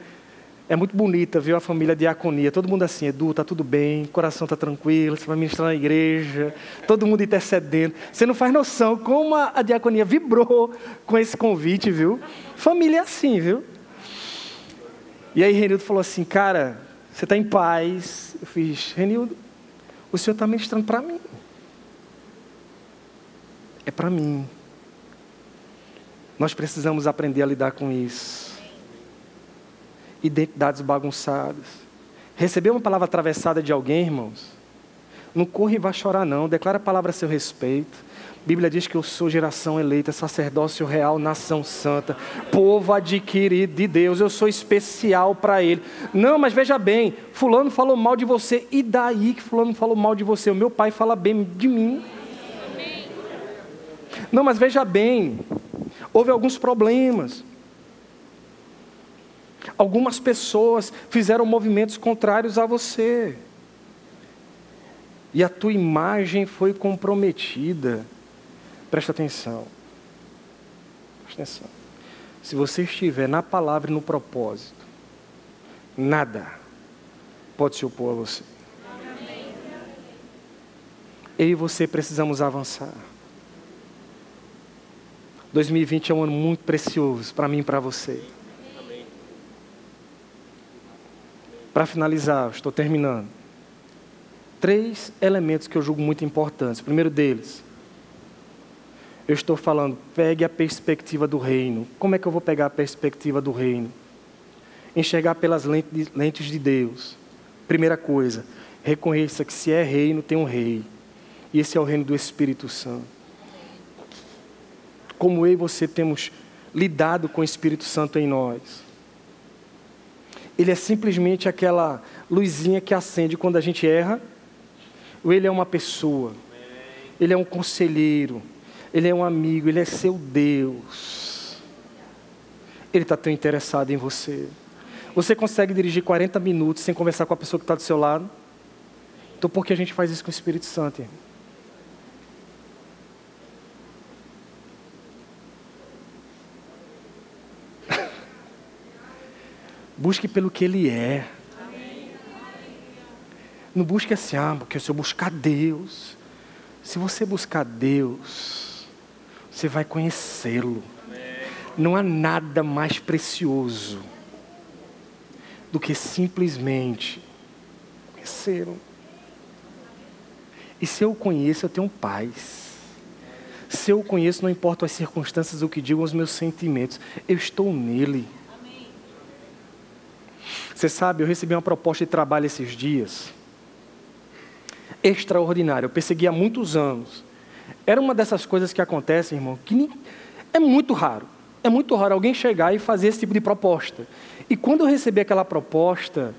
É muito bonita, viu, a família diaconia. Todo mundo assim, Edu, tá tudo bem, coração tá tranquilo, você vai ministrar na igreja, todo mundo intercedendo. Você não faz noção como a, diaconia vibrou com esse convite, viu? Família é assim, viu? E aí Renildo falou assim, cara, você está em paz. Eu fiz, Renildo, o Senhor está ministrando para mim. É para mim. Nós precisamos aprender a lidar com isso. Identidades bagunçadas. Receber uma palavra atravessada de alguém, irmãos, não corre e vá chorar, não. Declara a palavra a seu respeito. A Bíblia diz que eu sou geração eleita, sacerdócio real, nação santa, povo adquirido de Deus, eu sou especial para Ele. Não, mas veja bem, Fulano falou mal de você, e daí que Fulano falou mal de você? O meu pai fala bem de mim. Não, mas veja bem, houve alguns problemas. Algumas pessoas fizeram movimentos contrários a você. E a tua imagem foi comprometida. Presta atenção. Presta atenção. Se você estiver na palavra e no propósito, nada pode se opor a você. Eu e você precisamos avançar. 2020 é um ano muito precioso para mim e para você. Para finalizar, estou terminando. Três elementos que eu julgo muito importantes. O primeiro deles, eu estou falando, pegue a perspectiva do reino. Como é que eu vou pegar a perspectiva do reino? Enxergar pelas lentes de Deus. Primeira coisa, reconheça que se é reino, tem um rei. E esse é o reino do Espírito Santo. Como eu e você temos lidado com o Espírito Santo em nós. Ele é simplesmente aquela luzinha que acende quando a gente erra, ou ele é uma pessoa, ele é um conselheiro, ele é um amigo, Ele é seu Deus. Ele está tão interessado em você. Você consegue dirigir 40 minutos sem conversar com a pessoa que está do seu lado? Então por que a gente faz isso com o Espírito Santo? Busque pelo que Ele é. Não busque assim, ah, porque se eu buscar Deus. Se você buscar Deus, você vai conhecê-lo. Não há nada mais precioso do que simplesmente conhecê-lo. E se eu conheço, eu tenho paz. Se eu conheço, não importa as circunstâncias, o que digam os meus sentimentos, eu estou nele. Você sabe, eu recebi uma proposta de trabalho esses dias. Extraordinária. Eu persegui há muitos anos. Era uma dessas coisas que acontecem, irmão, que é muito raro. É muito raro alguém chegar e fazer esse tipo de proposta. E quando eu recebi aquela proposta,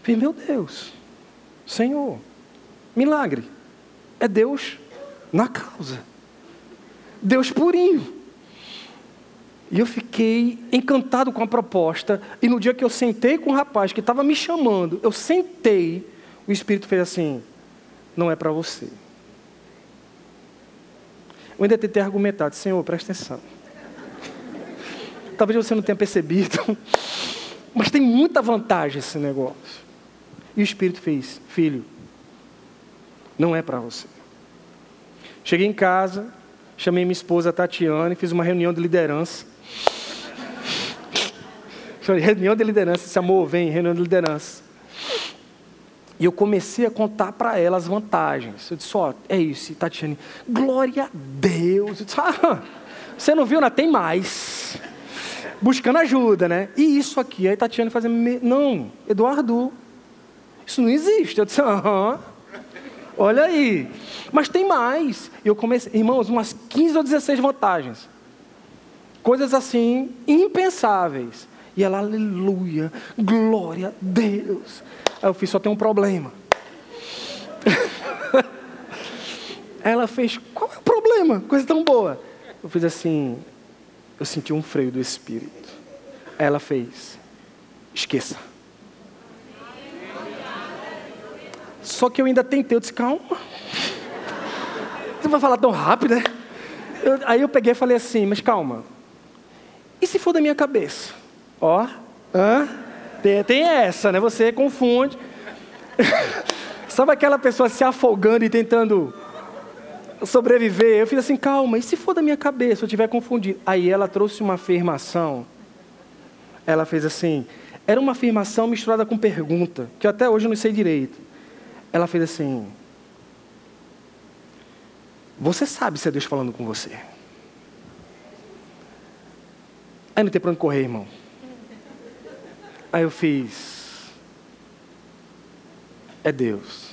falei, meu Deus, Senhor, milagre. É Deus na causa. Deus purinho. E eu fiquei encantado com a proposta. E no dia que eu sentei com o rapaz que estava me chamando, eu sentei, o Espírito fez assim: não é para você. Eu ainda tentei argumentar, Senhor, presta atenção. Talvez você não tenha percebido, mas tem muita vantagem esse negócio. E o Espírito fez, filho, não é para você. Cheguei em casa, chamei minha esposa Tatiana e fiz uma reunião de liderança. Reunião de liderança, esse amor vem, reunião de liderança. E eu comecei a contar para ela as vantagens. Eu disse: Ó, oh, é isso, Tatiane, glória a Deus. Eu disse: Ah, você não viu, né? Tem mais. Buscando ajuda, né? E isso aqui, aí Tatiane fazendo. Não, Eduardo, isso não existe. Eu disse: Aham. Olha aí. Mas tem mais. Eu comecei, irmãos, umas 15 ou 16 vantagens. Coisas assim, impensáveis. E ela, aleluia, glória a Deus. Aí eu fiz, só tem um problema. ela fez, qual é o problema? Coisa tão boa. Eu fiz assim, eu senti um freio do Espírito. Ela fez, esqueça. Só que eu ainda tentei, eu disse, calma. Você vai falar tão rápido, né? Eu, aí eu peguei e falei assim, mas calma. E se for da minha cabeça? Ó, hã? Tem, tem essa, né? Você confunde. Sabe aquela pessoa se afogando e tentando sobreviver? Eu fiz assim, calma, e se for da minha cabeça, eu tiver confundido? Aí ela trouxe uma afirmação. Ela fez assim, era uma afirmação misturada com pergunta, que até hoje eu não sei direito. Ela fez assim: Você sabe se é Deus falando com você? Aí não tem para onde correr, irmão. Aí eu fiz. É Deus.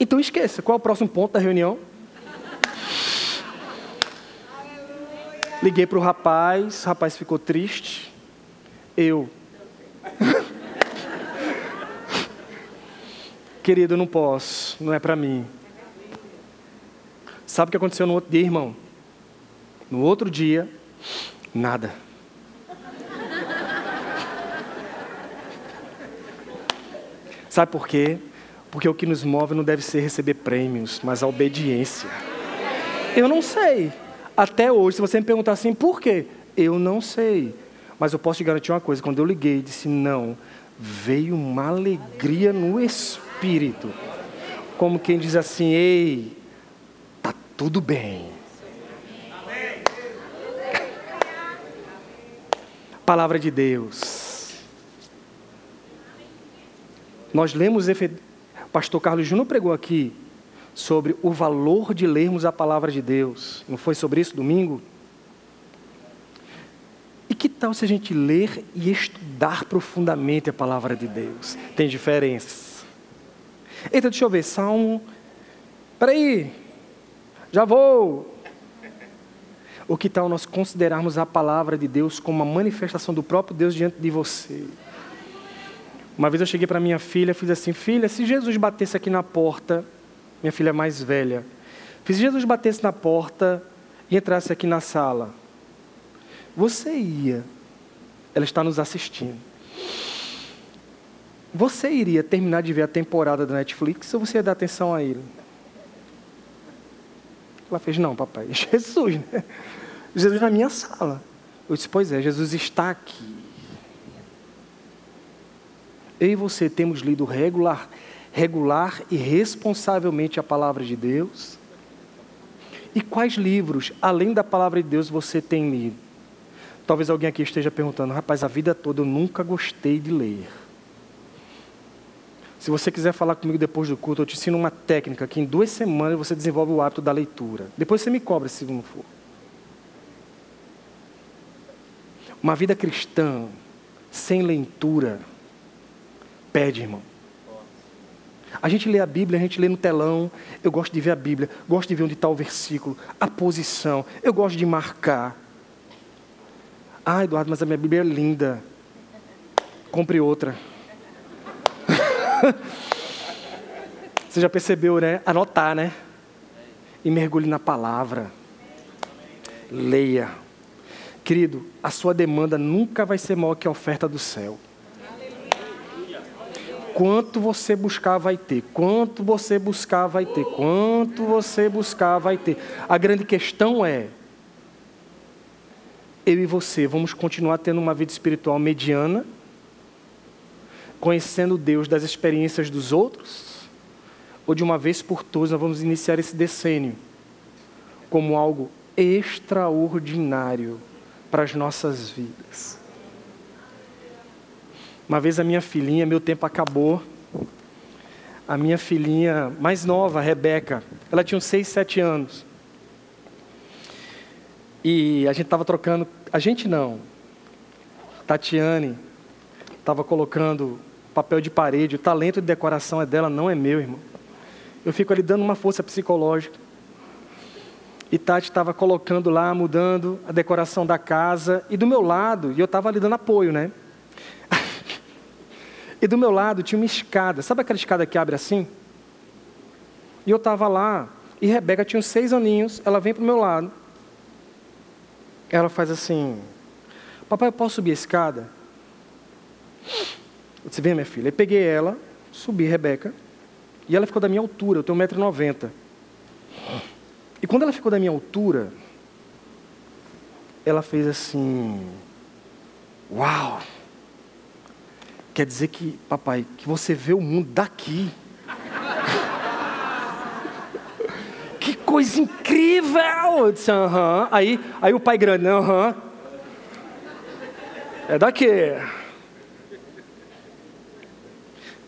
Então esqueça, qual é o próximo ponto da reunião? Liguei para o rapaz, o rapaz ficou triste. Eu. Querido, eu não posso, não é para mim. Sabe o que aconteceu no outro dia, irmão? No outro dia, nada. Sabe por quê? Porque o que nos move não deve ser receber prêmios, mas a obediência. Eu não sei. Até hoje, se você me perguntar assim, por quê? Eu não sei. Mas eu posso te garantir uma coisa: quando eu liguei e disse não, veio uma alegria no espírito. Como quem diz assim: ei, tá tudo bem. Palavra de Deus. Nós lemos, pastor Carlos Júnior pregou aqui sobre o valor de lermos a palavra de Deus. Não foi sobre isso domingo? E que tal se a gente ler e estudar profundamente a palavra de Deus? Tem diferenças. Eita, deixa eu ver, Salmo. Peraí, já vou. O que tal nós considerarmos a palavra de Deus como uma manifestação do próprio Deus diante de você? Uma vez eu cheguei para minha filha fiz assim: Filha, se Jesus batesse aqui na porta, minha filha mais velha, se Jesus batesse na porta e entrasse aqui na sala, você ia, ela está nos assistindo. Você iria terminar de ver a temporada da Netflix ou você ia dar atenção a ele? Ela fez: Não, papai, Jesus, né? Jesus na minha sala. Eu disse: Pois é, Jesus está aqui. Eu e você temos lido regular, regular e responsavelmente a palavra de Deus? E quais livros, além da palavra de Deus, você tem lido? Talvez alguém aqui esteja perguntando, rapaz, a vida toda eu nunca gostei de ler. Se você quiser falar comigo depois do culto, eu te ensino uma técnica que em duas semanas você desenvolve o hábito da leitura. Depois você me cobra se não for. Uma vida cristã sem leitura pede, irmão. A gente lê a Bíblia, a gente lê no telão. Eu gosto de ver a Bíblia, gosto de ver onde está o versículo, a posição. Eu gosto de marcar. Ah, Eduardo, mas a minha Bíblia é linda. Compre outra. Você já percebeu, né? Anotar, né? E mergulhe na palavra. Leia. Querido, a sua demanda nunca vai ser maior que a oferta do céu. Quanto você buscar, vai ter. Quanto você buscar, vai ter. Quanto você buscar, vai ter. A grande questão é: eu e você vamos continuar tendo uma vida espiritual mediana, conhecendo Deus das experiências dos outros? Ou de uma vez por todas nós vamos iniciar esse decênio como algo extraordinário para as nossas vidas? Uma vez a minha filhinha, meu tempo acabou, a minha filhinha mais nova, Rebeca. Ela tinha uns 6, 7 anos. E a gente estava trocando. A gente não. Tatiane estava colocando papel de parede. O talento de decoração é dela, não é meu, irmão. Eu fico ali dando uma força psicológica. E Tati estava colocando lá, mudando a decoração da casa. E do meu lado, e eu estava ali dando apoio, né? e do meu lado tinha uma escada. Sabe aquela escada que abre assim? E eu estava lá. E Rebeca tinha uns seis aninhos. Ela vem para o meu lado. Ela faz assim: Papai, eu posso subir a escada? Eu disse: Vem, minha filha. Aí peguei ela, subi Rebeca. E ela ficou da minha altura. Eu tenho 1,90m. E quando ela ficou da minha altura, ela fez assim: Uau! Quer dizer que, papai, que você vê o mundo daqui. que coisa incrível! Eu disse, aham. Aí, aí o pai grande, aham. É daqui.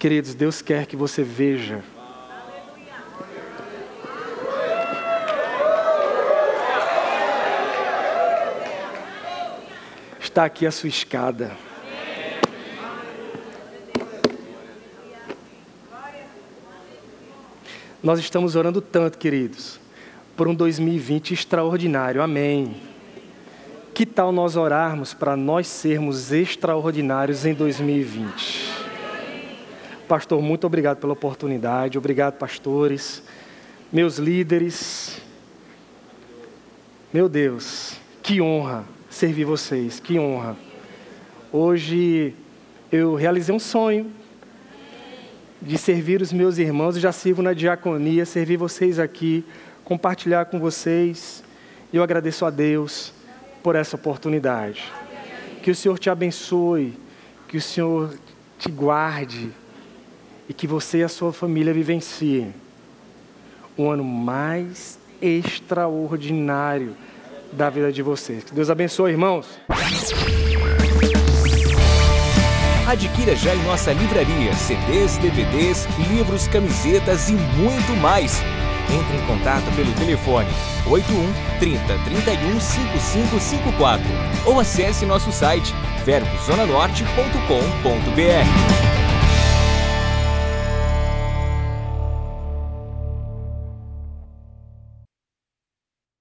Queridos, Deus quer que você veja está aqui a sua escada. Nós estamos orando tanto, queridos, por um 2020 extraordinário. Amém. Que tal nós orarmos para nós sermos extraordinários em 2020? Pastor, muito obrigado pela oportunidade. Obrigado, pastores, meus líderes. Meu Deus, que honra servir vocês. Que honra. Hoje eu realizei um sonho de servir os meus irmãos. Eu já sirvo na diaconia, servir vocês aqui, compartilhar com vocês. E eu agradeço a Deus por essa oportunidade. Que o Senhor te abençoe, que o Senhor te guarde e que você e a sua família vivenciem um ano mais extraordinário da vida de vocês. Que Deus abençoe, irmãos. Adquira já em nossa livraria CDs, DVDs, livros, camisetas e muito mais. Entre em contato pelo telefone 81 30 31 5554 ou acesse nosso site verbozonanorte.com.br.